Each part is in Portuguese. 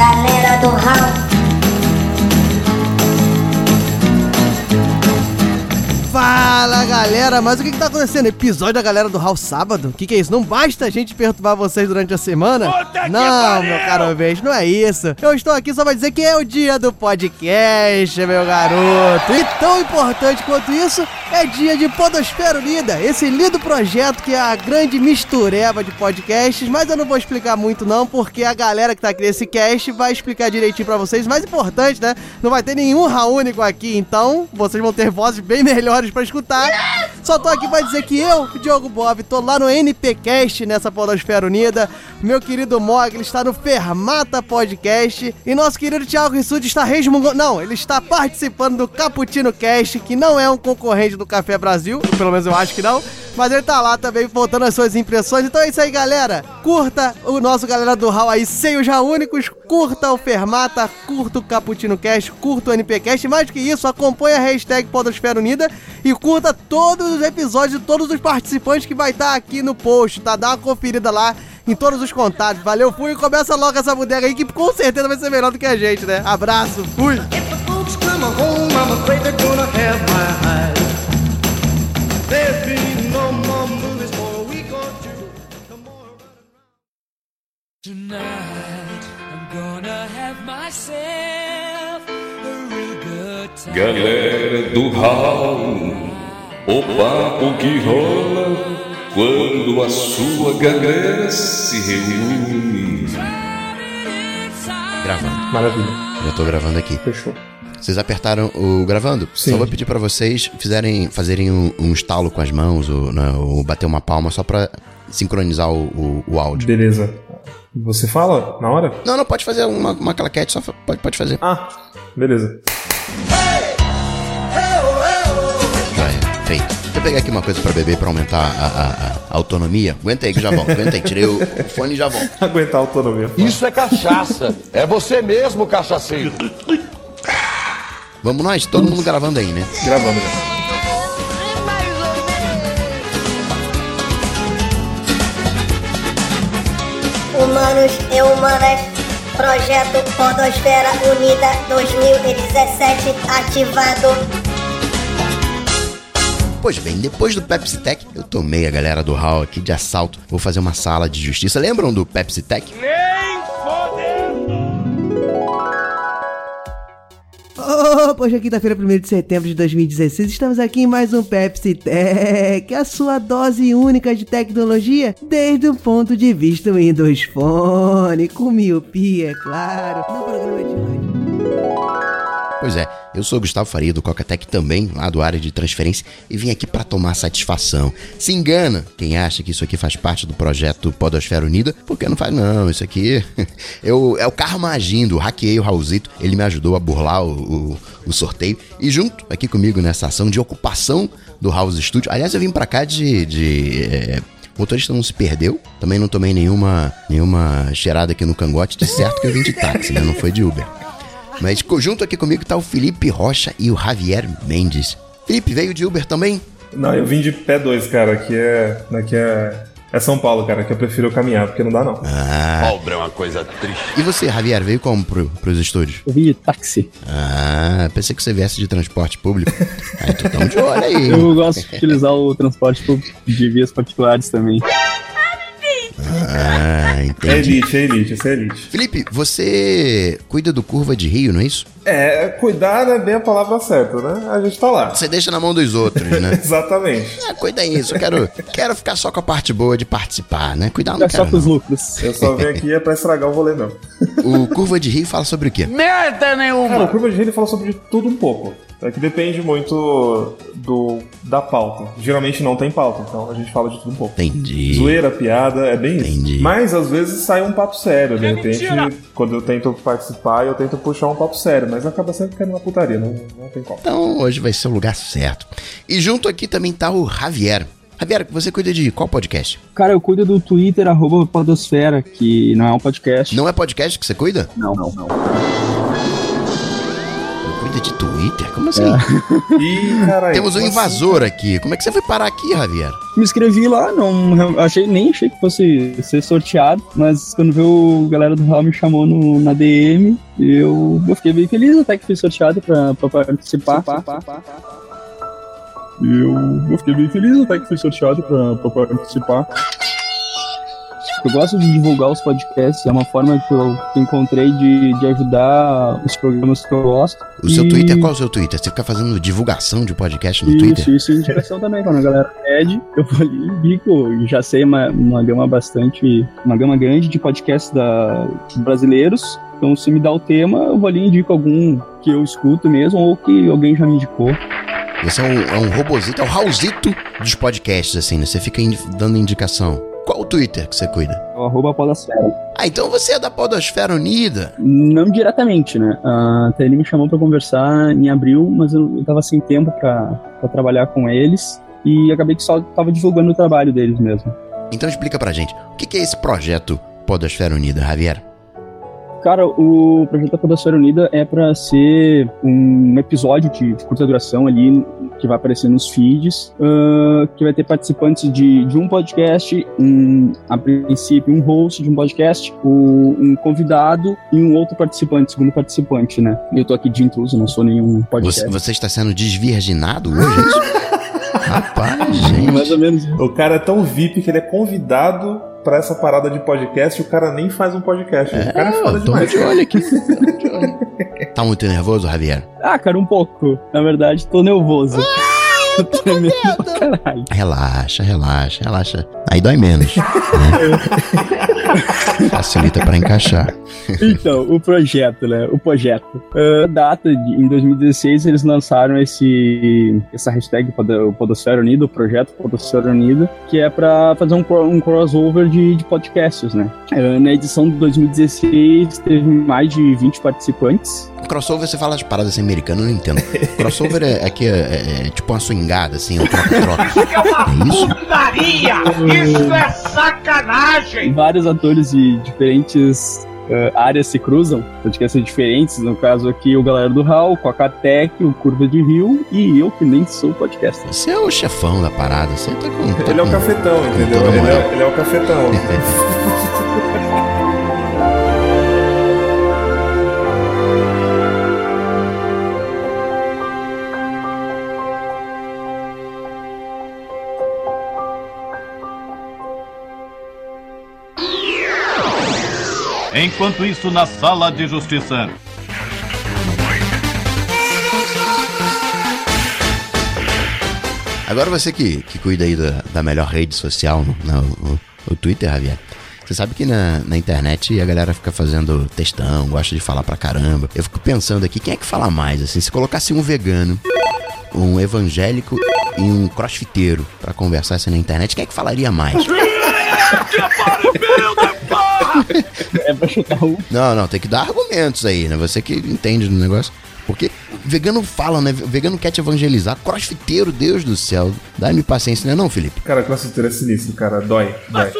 Galera do Raul. Fala galera, mas o que, que tá acontecendo? Episódio da galera do Hall sábado? O que, que é isso? Não basta a gente perturbar vocês durante a semana? não, meu caro beijo, não é isso. Eu estou aqui só pra dizer que é o dia do podcast, meu garoto. E tão importante quanto isso, é dia de Podosfera Unida, esse lindo projeto que é a grande mistureba de podcasts, mas eu não vou explicar muito não, porque a galera que tá aqui nesse cast vai explicar direitinho pra vocês. Mais importante, né? Não vai ter nenhum único aqui, então vocês vão ter vozes bem melhores para escutar. Só tô aqui pra dizer que eu, Diogo Bob, tô lá no NPcast nessa Podosfera Unida. Meu querido Mogli está no Fermata Podcast. E nosso querido Thiago Rissuti está resmungando. Não, ele está participando do Caputino Cast, que não é um concorrente do Café Brasil. Pelo menos eu acho que não. Mas ele tá lá também voltando as suas impressões. Então é isso aí, galera. Curta o nosso galera do Hall aí, sem os já únicos. Curta o Fermata, curta o Caputino Cast, curta o NPcast. Mais que isso, acompanha a hashtag Podosfera Unida e curta todos os episódios de todos os participantes que vai estar tá aqui no post, tá? Dá uma conferida lá em todos os contatos. Valeu, fui começa logo essa bodega aí que com certeza vai ser melhor do que a gente, né? Abraço, fui! Galera do Raul, o papo que rola quando a sua galera se reúne. Gravando. Maravilha. Já tô gravando aqui. Fechou. Vocês apertaram o gravando? Sim. Só vou pedir pra vocês fizerem, fazerem um, um estalo com as mãos ou, né, ou bater uma palma só pra sincronizar o, o, o áudio. Beleza. Você fala na hora? Não, não, pode fazer uma, uma claquete, só pode, pode fazer. Ah, beleza. Joia, feito. Deixa eu pegar aqui uma coisa pra beber pra aumentar a, a- a autonomia. Aguenta aí que já volto, aguenta aí. Tirei o, o fone e já volto. Aguentar a autonomia. Isso é cachaça. É você mesmo, cachaceiro. Vamos nós? Todo mundo gravando aí, né? Gravando já. Humanos e humanas. Projeto Podosfera Unida 2017 ativado. Pois bem, depois do Pepsi Tech, eu tomei a galera do Hall aqui de assalto. Vou fazer uma sala de justiça. Lembram do Pepsi Tech? Opa, hoje é quinta-feira, 1 de setembro de 2016. Estamos aqui em mais um Pepsi Tech, a sua dose única de tecnologia, desde o ponto de vista Windows Phone, com miopia, é claro, no programa de hoje. Pois é, eu sou o Gustavo Faria do Cocatec também, lá do área de transferência, e vim aqui para tomar satisfação. Se engana quem acha que isso aqui faz parte do projeto Podosfera Unida, porque não faz não, isso aqui eu, é o karma agindo, hackeei o Raulzito, ele me ajudou a burlar o, o, o sorteio, e junto aqui comigo nessa ação de ocupação do House Studio, aliás eu vim pra cá de... de é, motorista não se perdeu, também não tomei nenhuma, nenhuma cheirada aqui no cangote, de certo que eu vim de táxi, né? Não foi de Uber. Mas junto aqui comigo tá o Felipe Rocha e o Javier Mendes. Felipe veio de Uber também? Não, eu vim de pé 2, cara. Aqui é. Aqui é. É São Paulo, cara, que eu prefiro caminhar, porque não dá não. Pobre é uma coisa triste. E você, Javier, veio como pro, pros estúdios? Eu vim de táxi. Ah, pensei que você viesse de transporte público. Aí tu tão de olho aí. Eu gosto de utilizar o transporte público de vias particulares também. Ah, É entendi. elite, é elite, isso é elite. Felipe, você cuida do Curva de Rio, não é isso? É, cuidar é bem a palavra certa, né? A gente tá lá. Você deixa na mão dos outros, né? Exatamente. Ah, cuida isso, eu quero, quero ficar só com a parte boa de participar, né? Cuidar eu não É só quero, com os lucros. Eu só venho aqui é pra estragar o rolê, não. O Curva de Rio fala sobre o quê? Merda Cara, nenhuma. o Curva de Rio ele fala sobre tudo um pouco. É que depende muito do da pauta. Geralmente não tem pauta, então a gente fala de tudo um pouco. Entendi. Zoeira, piada, é bem Entendi. isso. Mas às vezes sai um papo sério, de repente, quando eu tento participar, eu tento puxar um papo sério, mas acaba sempre caindo na putaria, não, não tem como. Então hoje vai ser o lugar certo. E junto aqui também tá o Javier. Javier, você cuida de qual podcast? Cara, eu cuido do Twitter, arroba Podosfera, que não é um podcast. Não é podcast que você cuida? não, não. não. De Twitter? Como assim? Ih, caralho. Temos um como invasor aqui. Como é que você foi parar aqui, Javier? Me inscrevi lá, não achei, nem achei que fosse ser sorteado, mas quando veio a galera do Real me chamou no, na DM, eu, eu fiquei bem feliz até que fui sorteado pra, pra participar. Eu, eu fiquei bem feliz até que fui sorteado pra, pra participar. Eu gosto de divulgar os podcasts, é uma forma que eu encontrei de, de ajudar os programas que eu gosto. O seu E- Twitter, qual é o seu Twitter? Você fica fazendo divulgação de podcast no Isso, Twitter? isso, indicação também, quando a galera pede, eu vou ali e indico, já sei uma, uma gama bastante, uma gama grande de podcasts da, brasileiros, então se me dá o tema, eu vou ali e indico algum que eu escuto mesmo, ou que alguém já me indicou. Você é um, é um robozito, é o Raulzito dos podcasts, assim, né? Você fica indi- dando indicação. Qual o Twitter que você cuida? É o arroba podosfera. Ah, então você é da Podosfera Unida. Não diretamente, né? A até ele me chamou pra conversar em abril, mas eu, tava sem tempo pra, pra trabalhar com eles, e acabei que só tava divulgando o trabalho deles mesmo. Então explica pra gente, o que que é esse projeto Podosfera Unida, Javier? Cara, o projeto da Podosfera Unida é pra ser um episódio de, de curta duração ali que vai aparecer nos feeds, ah, que vai ter participantes de, de um podcast, um, a princípio um host de um podcast, o- um convidado e um outro participante, segundo participante, né? Eu tô aqui de intruso, não sou nenhum podcast. Você, você está sendo desvirginado hoje, é? Rapaz, Mais gente. ou menos. O cara é tão VIP que ele é convidado pra essa parada de podcast o cara nem faz um podcast. o cara é foda eu tô demais. de olho aqui. tô de olho. Tá muito nervoso, Javier? Ah, cara, um pouco. Na verdade, tô nervoso. Tô tremendo pra caralho. Relaxa, relaxa, relaxa. Aí dói menos. Né? Facilita pra encaixar. Então, o projeto, né? O projeto. A data de, em 2016 eles lançaram esse essa hashtag Pod- Podosfera Unida, o projeto Podosfera Unida, que é pra fazer um, um crossover de, de podcasts, né? Eh, Na edição de 2016 teve mais de 20 participantes. Crossover, você fala as paradas assim, americanas, eu não entendo. Crossover é, é que é, é- é tipo uma swingada, assim, um troca-troca. É isso? Vários atores de diferentes eh, áreas se cruzam, podcasts diferentes. No caso aqui, o Galera do Hall, Cocatec, o Curva de Rio e eu que nem sou podcaster. Você é o chefão da parada, você tá com. tá Ele é o com- cafetão, entendeu? toda Ele é, ele é o cafetão. Enquanto isso, na sala de justiça. Agora você que, que cuida aí da, da melhor rede social, no, no- o, o Twitter, Javier. Você sabe que na, na internet a galera fica fazendo textão, gosta de falar pra caramba. Eu fico pensando aqui, quem é que fala mais? Assim, se colocasse um vegano, um evangélico e um crossfiteiro pra conversar assim na internet, quem é que falaria mais? É pra chutar um. Não, não, tem que dar argumentos aí, né? Você que entende do negócio. Porque vegano fala, né? Vegano quer te evangelizar. Crossfiteiro, Deus do céu. Dá-me paciência, né, não, Felipe? Cara, crossfiteiro é sinistro, cara. Dói. dói.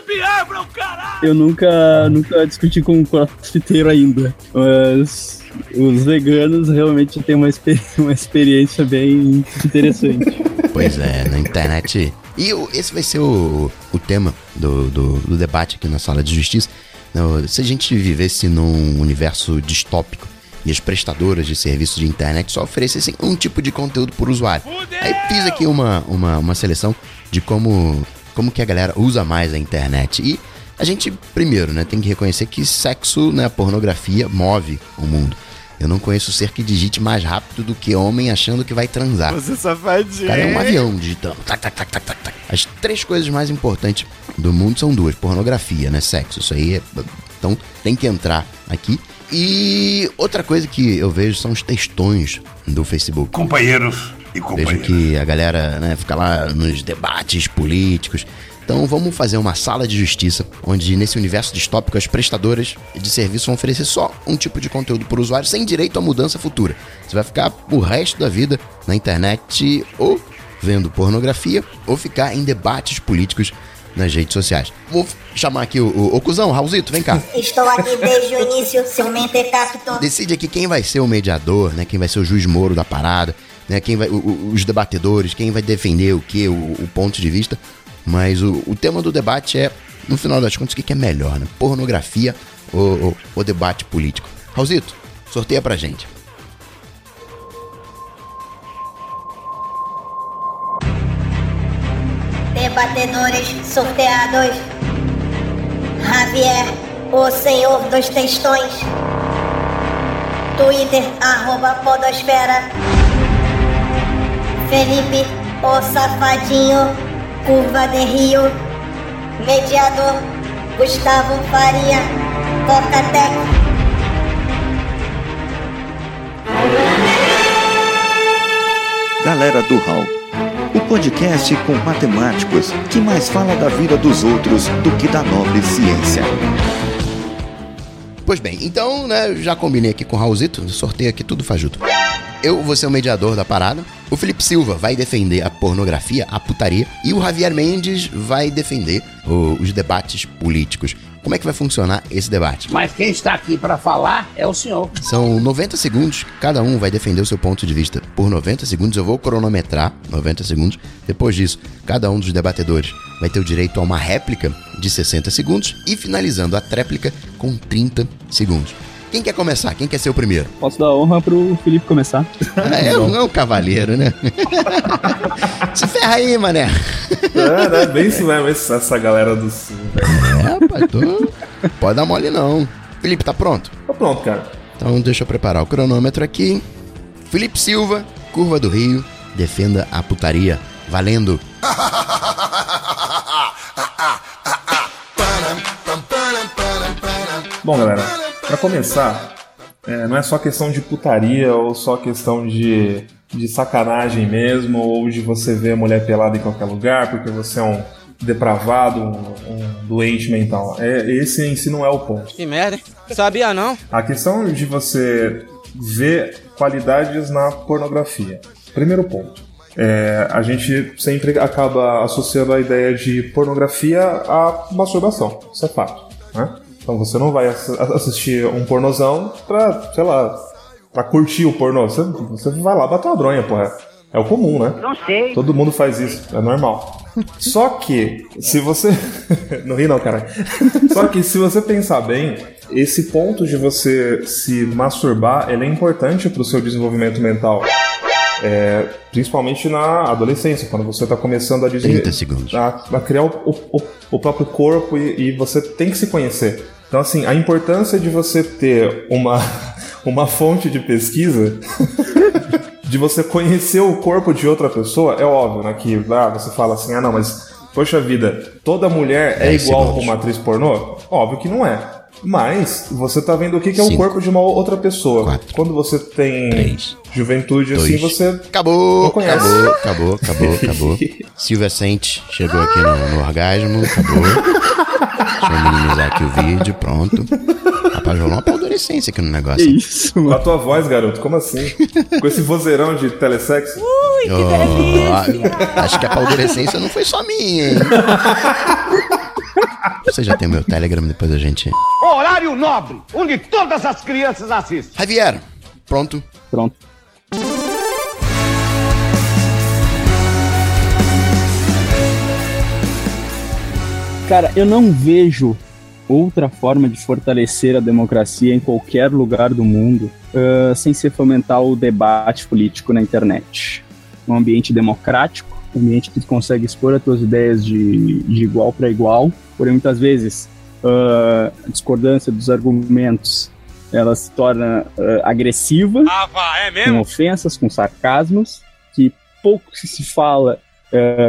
Eu nunca, nunca discuti com um crossfiteiro ainda, mas os veganos realmente têm uma, expe- uma experiência bem interessante. Pois é, na internet. E esse vai ser o, o tema do, do, do debate aqui na sala de justiça. Se a gente vivesse num universo distópico e as prestadoras de serviços de internet só oferecessem um tipo de conteúdo por usuário. Aí fiz aqui uma, uma, uma seleção de como, como que a galera usa mais a internet. E a gente, primeiro, né, tem que reconhecer que sexo, né, pornografia, move o mundo. Eu não conheço ser que digite mais rápido do que homem achando que vai transar. Você safadinho. O cara é um avião digitando. Tac, tac, tac, tac, tac, tac. As três coisas mais importantes do mundo são duas: pornografia, né? Sexo. Isso aí é. Então tem que entrar aqui. E outra coisa que eu vejo são os textões do Facebook. Companheiros e Vejo companheiras. que a galera né, fica lá nos debates políticos. Então vamos fazer uma sala de justiça, onde nesse universo distópico as prestadoras de serviço vão oferecer só um tipo de conteúdo por usuário, sem direito à mudança futura. Você vai ficar o resto da vida na internet ou vendo pornografia, ou ficar em debates políticos nas redes sociais. Vou chamar aqui o, o, o cuzão, Raulzito, vem cá. Estou aqui desde o início, seu mentecapto. Decide aqui quem vai ser o mediador, né? Quem vai ser o juiz moro da parada, né? Quem vai, o- o- os debatedores, quem vai defender o que, o, o ponto de vista. Mas o, o tema do debate é, no final das contas, o que, é melhor, né? Pornografia ou, ou, ou debate político? Raulzito, sorteia pra gente. Debatedores sorteados. Javier, o senhor dos textões. Twitter, arroba podosfera. Felipe, o safadinho, curva de rio. Mediador, Gustavo Faria, Tocatec. Galera do Hall, o podcast com matemáticos que mais fala da vida dos outros do que da nobre ciência. Pois bem, então, né, já combinei aqui com o Raulzito, sorteio aqui tudo fajuto. Eu vou ser o mediador da parada. O Felipe Silva vai defender a pornografia, a putaria. E o Javier Mendes vai defender o- os debates políticos. Como é que vai funcionar esse debate? Mas quem está aqui para falar é o senhor. São 90 segundos, cada um vai defender o seu ponto de vista por 90 segundos. Eu vou cronometrar 90 segundos. Depois disso, cada um dos debatedores vai ter o direito a uma réplica de 60 segundos e finalizando a tréplica com 30 segundos. Quem quer começar? Quem quer ser o primeiro? Posso dar honra pro Felipe começar? É, um, é um cavaleiro, né? Se ferra aí, mané. É, né? Bem isso mesmo, essa galera do sul. É, pai, tô... pode dar mole não. Felipe, tá pronto? Tá pronto, cara. Então deixa eu preparar o cronômetro aqui. Felipe Silva, Curva do Rio, defenda a putaria. Valendo! Bom, galera, pra começar, é, não é só questão de putaria ou só questão de, de sacanagem mesmo, ou de você ver a mulher pelada em qualquer lugar porque você é um depravado, um, um doente mental. É, esse em si não é o ponto. Que merda, hein? Sabia não? A questão de você ver qualidades na pornografia. Primeiro ponto. É, a gente sempre acaba associando a ideia de pornografia à masturbação. Isso é fato. Né? Então você não vai ass- assistir um pornozão pra, sei lá, pra curtir o pornô. Você, você vai lá bater uma bronha, porra. É o comum, né? Não sei. Todo mundo faz isso, é normal. Só que, se você. não ri, não, cara. Só que, se você pensar bem, esse ponto de você se masturbar ele é importante para o seu desenvolvimento mental. É, principalmente na adolescência, quando você está começando a, desen- 30 segundos. a, a criar o, o- o próprio corpo e, e você tem que se conhecer. Então, assim, a importância de você ter uma, uma fonte de pesquisa de você conhecer o corpo de outra pessoa, é óbvio, né? Que ah, você fala assim, ah não, mas poxa vida, toda mulher é Dez igual com uma atriz pornô? Óbvio que não é. Mas você tá vendo o que, que é o Cinco, corpo de uma outra pessoa. quatro, Quando você tem três, juventude assim, dois. você Acabou, acabou, acabou, acabou, acabou. Silvia Sente chegou aqui no, no orgasmo, acabou. Deixa eu minimizar aqui o vídeo, pronto. Rapaz, rolou uma paldurecência aqui no negócio. Que isso, Com mano. a tua voz, garoto, como assim? Com esse vozeirão de telesexo? Oh, acho que a paldurecência não foi só minha, hein? Você já tem o meu Telegram, depois a gente. Horário nobre, onde todas as crianças assistem. Javier, pronto. Pronto. Cara, eu não vejo outra forma de fortalecer a democracia em qualquer lugar do mundo ah, sem ser fomentar o debate político na internet. Um ambiente democrático, ambiente que tu consegue expor as tuas ideias de, de igual para igual, porém muitas vezes ah, a discordância dos argumentos ela se torna ah, agressiva Ah, vá, é com ofensas, com sarcasmos, que pouco se fala,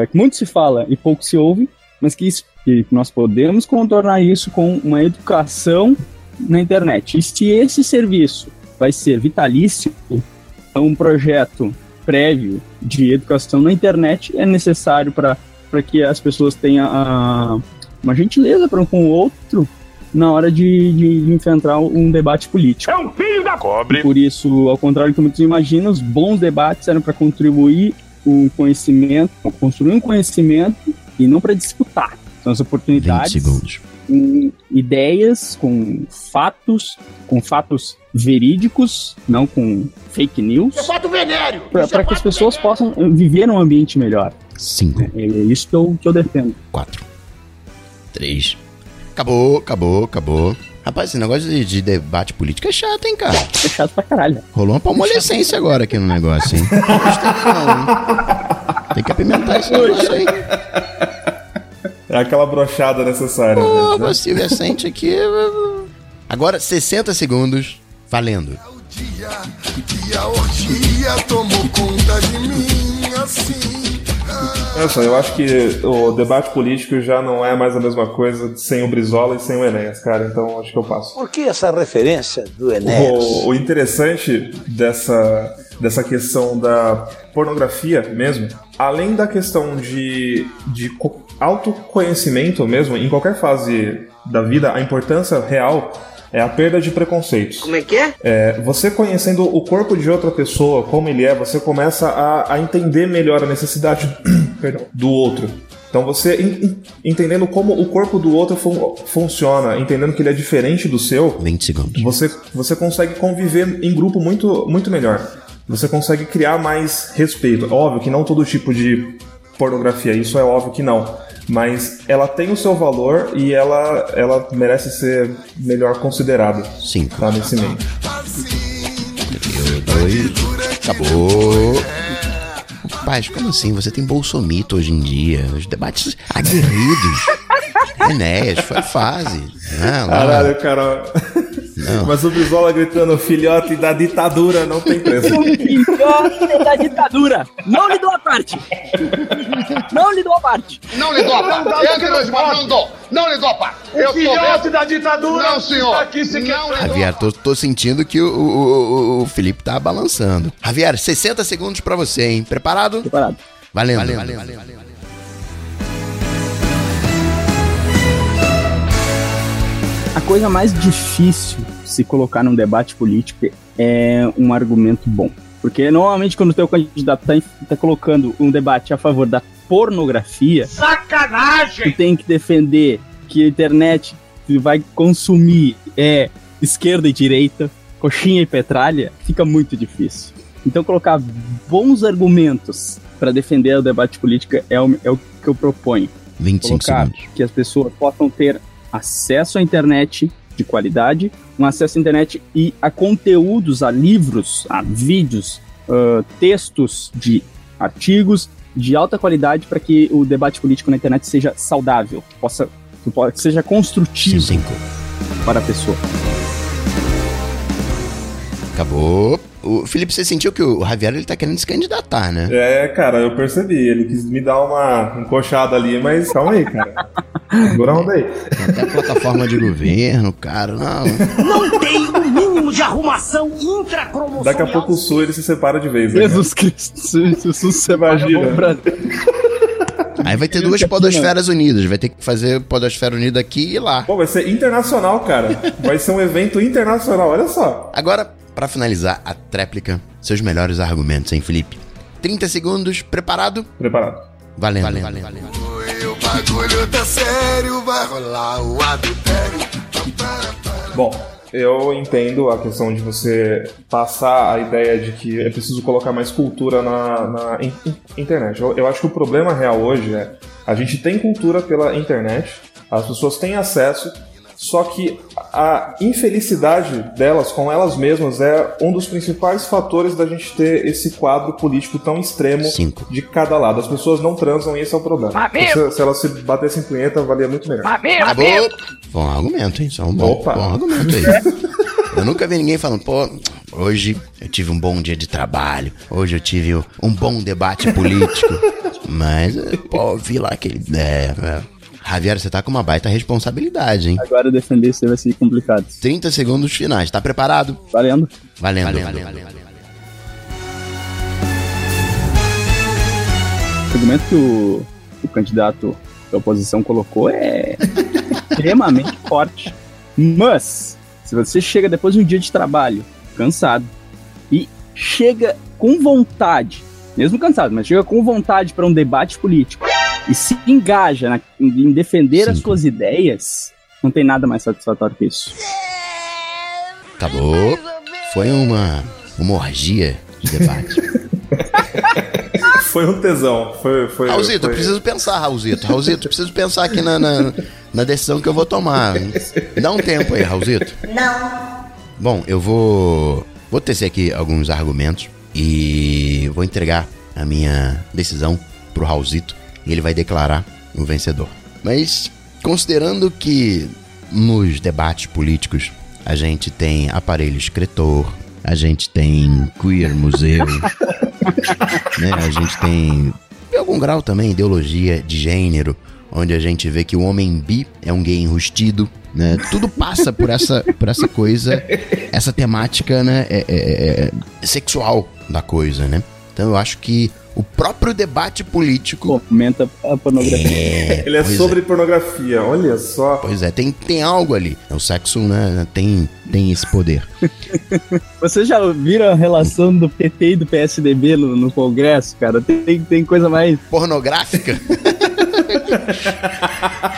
que muito se fala e pouco se ouve, mas que, isso, que nós podemos contornar isso com uma educação na internet. E se esse serviço vai ser vitalício, é um projeto prévio de educação na internet é necessário para que as pessoas tenham a- uma gentileza para um com o outro na hora de, de, de enfrentar um debate político. É um filho da E por isso, ao contrário do que muitos imaginam, os bons debates eram para contribuir o conhecimento, construir um conhecimento e não para disputar. São as oportunidades 20 segundos. Com ideias, com fatos, com fatos verídicos, não com fake news, É fato venéreo. para que as pessoas possam eh, viver num ambiente melhor. 5, É isso que eu, que eu defendo. 4, 3. Acabou, acabou, acabou. Rapaz, esse negócio de, de debate político é chato, hein, cara? É chato pra caralho. Rolou uma palmolescência agora aqui no negócio, hein? Não gostei não, hein? Tem que apimentar esse negócio aí. É aquela brochada necessária. Pô, né? Silvia sente aqui. Agora, 60 segundos, valendo. A orgia tomou conta de mim assim. Olha só, eu acho que o debate político já não é mais a mesma coisa sem o Brizola e sem o Enéas, cara. Então acho que eu passo. Por que essa referência do Enéas? O, o interessante dessa, dessa questão da pornografia mesmo, além da questão de, de co- autoconhecimento mesmo, em qualquer fase da vida, a importância real é a perda de preconceitos. Como é que é? É, você conhecendo o corpo de outra pessoa, como ele é, você começa a, a entender melhor a necessidade perdão, do outro. Então você en- en- entendendo como o corpo do outro fun- funciona, entendendo que ele é diferente do seu, 20 segundos. você, você consegue conviver em grupo muito, muito melhor. Você consegue criar mais respeito. Óbvio que não todo tipo de pornografia, isso é óbvio que não. Mas ela tem o seu valor e ela, ela merece ser melhor considerada. 5, Tá nesse meio. 2, acabou. Rapaz, como assim? Você tem bolsomito hoje em dia. Os debates aguerridos. Enéas, foi fase. Não, lá- Caralho, cara. Não. Mas o Brizola gritando filhote da ditadura não tem preço. Filhote da ditadura! Não lhe dou a parte! Não lhe dou a parte! Não lhe dou a parte. Entre nós, mas não dou. Não lhe dou a parte. Eu filhote da ditadura. Não, senhor. Aqui se Não Javier, tô, tô sentindo que o, o, o- o Felipe tá balançando. Javier, 60 segundos pra você, hein? Preparado? Preparado. Valendo. A coisa mais difícil de se colocar num debate político é um argumento bom. Porque normalmente quando o teu candidato tá, tá colocando um debate a favor da pornografia, tu Sacanagem! tem que defender que a internet que vai consumir é esquerda e direita, coxinha e petralha, fica muito difícil. Então colocar bons argumentos para defender o debate político é o, é o que eu proponho. 25 colocar segundos. que as pessoas possam ter acesso à internet de qualidade, um acesso à internet e a conteúdos, a livros, a vídeos, ah, textos de artigos de alta qualidade para que o debate político na internet seja saudável, possa, que po- que seja construtivo 5. para a pessoa. Acabou. O Felipe, você sentiu que o Javier ele tá querendo se candidatar, né? É, cara, eu percebi. Ele quis me dar uma encoxada ali, mas calma aí, cara. Segura a onda aí. Tem até plataforma de governo, cara. Não. Não tem o mínimo de arrumação intracromossomial. Daqui a pouco o Sul ele se separa de vez. Né, cara? Jesus Cristo, Jesus, você imagina. Aí vai ter duas podosferas unidas. Vai ter que fazer podosfera unida aqui e lá. Pô, vai ser internacional, cara. Vai ser um evento internacional, olha só. Agora, pra finalizar a tréplica, seus melhores argumentos, hein, Felipe? 30 segundos, preparado? Preparado. Valendo. E o bagulho tá sério, vai rolar o adultério. Bom, eu entendo a questão de você passar a ideia de que é preciso colocar mais cultura na, na in- in- internet. Eu, eu acho que o problema real hoje é a gente tem cultura pela internet, as pessoas têm acesso, só que a infelicidade delas com elas mesmas é um dos principais fatores da gente ter esse quadro político tão extremo Cinco. de cada lado. As pessoas não transam e esse é o problema. Mamilo! Se, se elas se batessem punheta, valia muito melhor. Mamilo! Acabou. Bom argumento, hein? Só um bom, Opa. bom argumento aí. Eu nunca vi ninguém falando, pô, hoje eu tive um bom dia de trabalho, hoje eu tive um bom debate político. Mas, pô, vi lá aquele. É, é. Javier, você tá com uma baita responsabilidade, hein? Agora defender isso vai ser complicado. 30 segundos finais, tá preparado? Valendo. Valendo. O argumento que o, o candidato da oposição colocou é extremamente forte. Mas, se você chega depois de um dia de trabalho, cansado, e chega com vontade, mesmo cansado, mas chega com vontade para um debate político, e se engaja na- em defender as suas ideias, não tem nada mais satisfatório que isso. Acabou. Foi uma, uma orgia de debate. Foi um tesão. Foi, foi, Raulzito, eu foi... preciso pensar, Raulzito. Raulzito, eu preciso pensar aqui na, na, na decisão que eu vou tomar. Dá um tempo aí, Raulzito. Não. Bom, eu vou, vou tecer aqui alguns argumentos e vou entregar a minha decisão pro Raulzito e ele vai declarar o vencedor. Mas, considerando que nos debates políticos a gente tem aparelho escritor, a gente tem queer museu, né? A gente tem, em algum grau também, ideologia de gênero, onde a gente vê que o homem bi é um gay enrustido, né? Tudo passa por essa, por essa coisa, essa temática, né? é- é- é sexual da coisa, né? Então eu acho que o próprio debate político... Fomenta a pornografia. É, Ele é sobre pornografia, olha só. Pois é, tem, tem algo ali. O sexo, né, tem, tem esse poder. Vocês já viram a relação do PT e do PSDB no, no Congresso, cara? Tem, tem coisa mais. Pornográfica?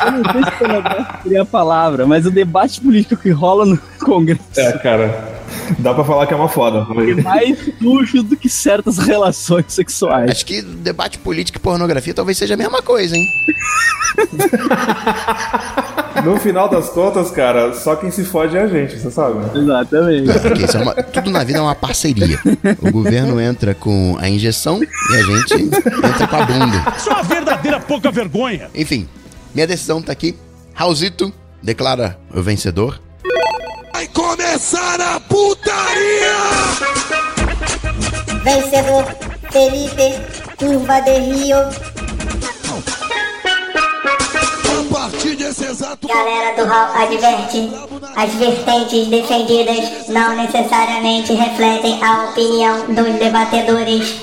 Eu não sei se pornográfica seria a palavra, mas o debate político que rola no Congresso É, cara. Dá pra falar que é uma foda. é mais sujo do que certas relações sexuais. Acho que debate político e pornografia talvez seja a mesma coisa, hein? No final das contas, cara, só quem se fode é a gente, você sabe? Exatamente. Porque isso é uma- tudo na vida é uma parceria. O governo entra com a injeção e a gente entra com a bunda. Só uma verdadeira pouca vergonha. Enfim, minha decisão tá aqui. Raulzito declara o vencedor. Começar a putaria! Vencedor Felipe Curva de Rio. A partir desse exato Galera do Hall adverte. As vertentes defendidas não necessariamente refletem a opinião dos debatedores.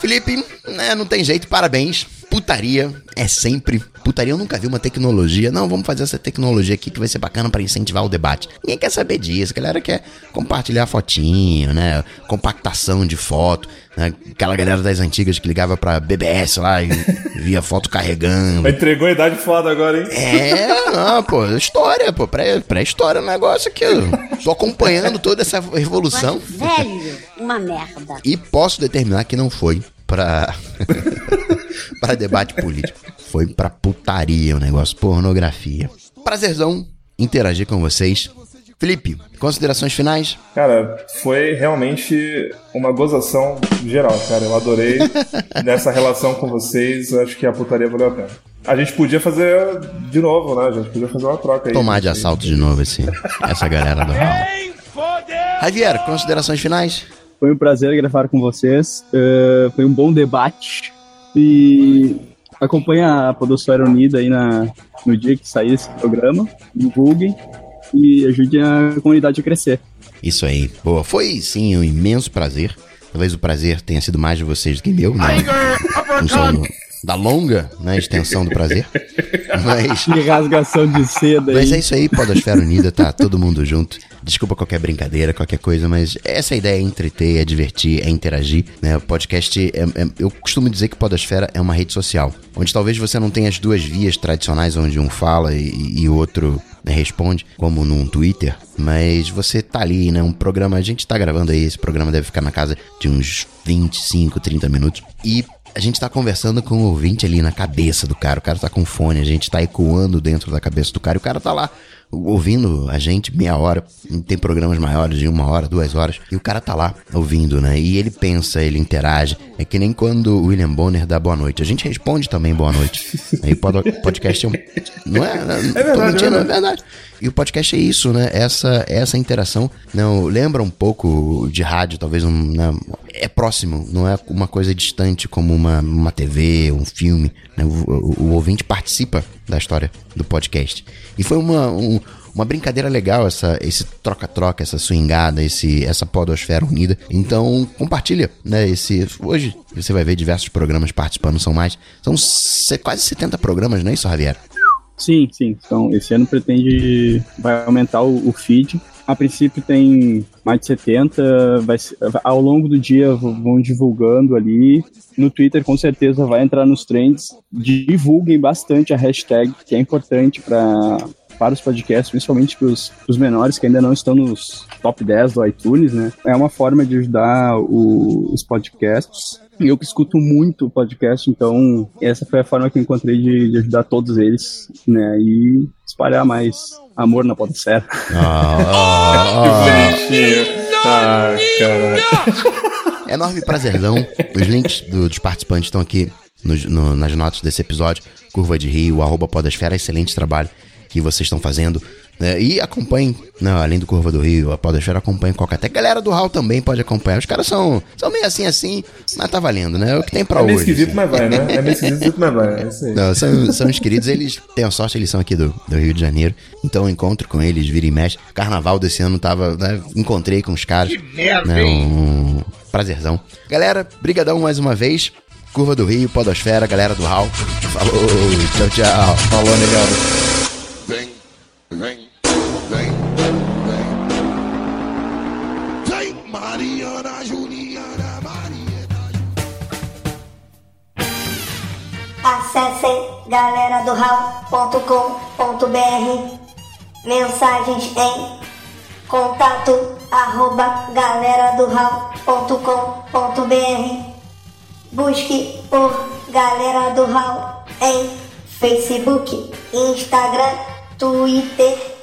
Felipe, né, não tem jeito, parabéns. Putaria é sempre. Putaria eu nunca vi uma tecnologia. Não, vamos fazer essa tecnologia aqui que vai ser bacana pra incentivar o debate. Ninguém quer saber disso. A galera quer compartilhar fotinho, né? Compactação de foto. Né? Aquela galera das antigas que ligava pra BBS lá e via foto carregando. Entregou a idade foda agora, hein? É, não, pô, história, pô, pré- pré-história o negócio aqui. Eu tô acompanhando toda essa revolução. Velho, uma merda. E posso determinar que não foi pra. para debate político. Foi pra putaria o negócio, pornografia. Prazerzão interagir com vocês. Felipe, considerações finais? Cara, foi realmente uma gozação geral, cara. Eu adorei nessa relação com vocês. Eu acho que a putaria valeu a pena. A gente podia fazer de novo, né? A gente podia fazer uma troca aí. Tomar de assalto de novo esse, essa galera do Raul. Javier, considerações finais? Foi um prazer gravar com vocês. eh, foi um bom debate. E acompanha a Podosfera Unida aí na, no dia que sair esse programa. Divulguem e ajudem a comunidade a crescer. Isso aí. Boa. Foi sim um imenso prazer. Talvez o prazer tenha sido mais de vocês do que meu, né? Não sou da longa né, extensão do prazer. Mas. Que rasgação de seda aí. Mas é isso aí, Podosfera Unida, tá todo mundo junto. Desculpa qualquer brincadeira, qualquer coisa, mas essa ideia é entreter, é divertir, é interagir. Né? O podcast, é- é- eu costumo dizer que Podosfera é uma rede social, onde talvez você não tenha as duas vias tradicionais, onde um fala e, e o outro né, responde, como num Twitter, mas você tá ali, né? Um programa, a gente tá gravando aí, esse programa deve ficar na casa de uns 25, 30 minutos. E a gente tá conversando com o ouvinte ali na cabeça do cara. O cara tá com fone, a gente tá ecoando dentro da cabeça do cara. E o cara tá lá ouvindo a gente meia hora. Tem programas maiores de uma hora, duas horas. E o cara tá lá ouvindo, né? E ele pensa, ele interage. É que nem quando o William Bonner dá boa noite. A gente responde também boa noite. Aí o pod- podcast é um. Não é? Não tô verdade, mentindo, é é verdade. E o podcast é isso, né? Essa, essa interação. Não, lembra um pouco de rádio, talvez um. né? É próximo, não é uma coisa distante como uma, uma TV, um filme. né? O, o- o ouvinte participa da história do podcast. E foi uma, um- uma brincadeira legal essa, esse troca-troca, essa swingada, esse, essa podosfera unida. Então, compartilha, né? Esse, hoje você vai ver diversos programas participando, são mais. São se- quase 70 programas, não é isso, Javier? Sim, sim. Então, esse ano pretende. Vai aumentar o, o feed. A princípio tem mais de 70. Vai, ao longo do dia vão divulgando ali. No Twitter, com certeza, vai entrar nos trends. Divulguem bastante a hashtag, que é importante para para os podcasts, principalmente para os menores que ainda não estão nos top 10 do iTunes, né? É uma forma de ajudar o- os podcasts. E eu que escuto muito podcast, então essa foi a forma que eu encontrei de, de ajudar todos eles, né? E espalhar mais amor na podosfera. Que bonitinho. Ah. Enorme prazerzão. Os links do- dos participantes estão aqui nos- no- nas notas desse episódio. Curva de Rio, arroba Podosfera, excelente trabalho que vocês estão fazendo. Né? E acompanhem, não, além do Curva do Rio, a Podosfera acompanha qualquer. Até a galera do Hall também pode acompanhar. Os caras são, são meio assim assim, mas tá valendo, né? É o que tem pra É meio hoje. esquisito, mas vai, né? É meio esquisito, mas vai. É. Não, são, são os queridos, eles têm a sorte, eles são aqui do, do Rio de Janeiro. Então eu encontro com eles, vira e mexe. Carnaval desse ano tava, né, encontrei com os caras. merda, né, hein? um prazerzão. Galera, brigadão mais uma vez. Curva do Rio, Podosfera, galera do Hall. Falou, tchau, tchau. Falou, negado. Vem, vem, vem, galera do Mensagens em contato arroba galera do Busque por Galera do Hall em Facebook, Instagram, Twitter